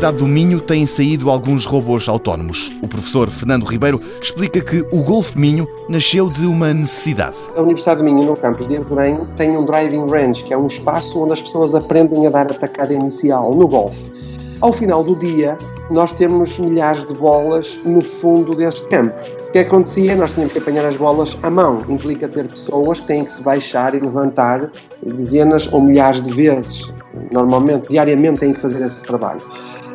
Universidade do Minho têm saído alguns robôs autónomos. O professor Fernando Ribeiro explica que o Golf Minho nasceu de uma necessidade. A Universidade do Minho, no campus de Avorém, tem um driving range, que é um espaço onde as pessoas aprendem a dar a tacada inicial no golfe. Ao final do dia, nós temos milhares de bolas no fundo deste campo. O que acontecia? Nós tínhamos que apanhar as bolas à mão. Implica ter pessoas que têm que se baixar e levantar dezenas ou milhares de vezes. Normalmente, diariamente, têm que fazer esse trabalho.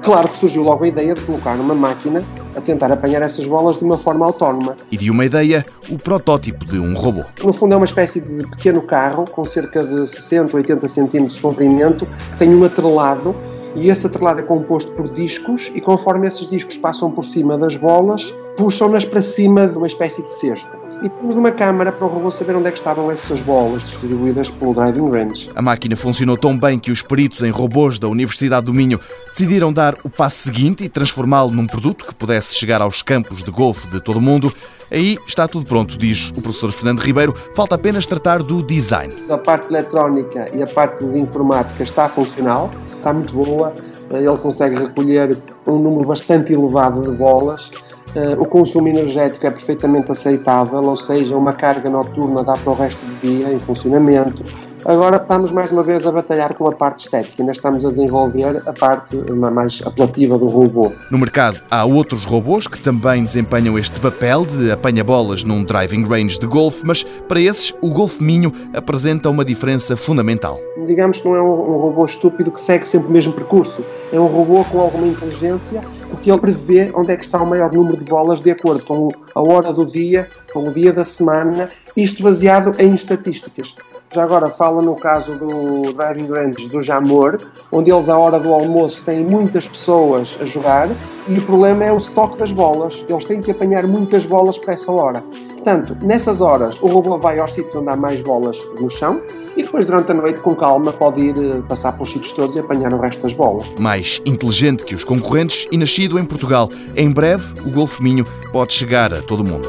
Claro que surgiu logo a ideia de colocar uma máquina a tentar apanhar essas bolas de uma forma autónoma. E de uma ideia, o protótipo de um robô. No fundo, é uma espécie de pequeno carro com cerca de 60 ou 80 centímetros de comprimento, tem um atrelado e esse atrelado é composto por discos e conforme esses discos passam por cima das bolas, puxam-nas para cima de uma espécie de cesto. E temos uma câmara para o robô saber onde é que estavam essas bolas distribuídas pelo driving range. A máquina funcionou tão bem que os peritos em robôs da Universidade do Minho decidiram dar o passo seguinte e transformá-lo num produto que pudesse chegar aos campos de golfe de todo o mundo. Aí está tudo pronto, diz o professor Fernando Ribeiro. Falta apenas tratar do design. A parte eletrónica e a parte de informática está funcional está muito boa, ele consegue recolher um número bastante elevado de bolas. Eh, o consumo energético é perfeitamente aceitável, ou seja, uma carga noturna dá para o resto do dia em funcionamento. Agora estamos mais uma vez a batalhar com a parte estética, ainda estamos a desenvolver a parte mais apelativa do robô. No mercado há outros robôs que também desempenham este papel de apanha-bolas num driving range de golfe, mas para esses o Golf Minho apresenta uma diferença fundamental. Digamos que não é um robô estúpido que segue sempre o mesmo percurso, é um robô com alguma inteligência porque ele prevê onde é que está o maior número de bolas de acordo com a hora do dia, com o dia da semana, isto baseado em estatísticas. Já agora fala no caso do Driving Range do Jamor, onde eles à hora do almoço têm muitas pessoas a jogar e o problema é o estoque das bolas. Eles têm que apanhar muitas bolas para essa hora. Portanto, nessas horas o robô vai aos sítios onde há mais bolas no chão e depois durante a noite com calma pode ir eh, passar pelos sítios todos e apanhar o resto das bolas. Mais inteligente que os concorrentes e nascido em Portugal. Em breve o Golfo Minho pode chegar a todo mundo.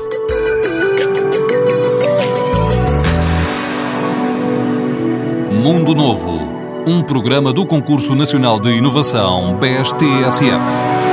Mundo Novo, um programa do Concurso Nacional de Inovação BSTSF.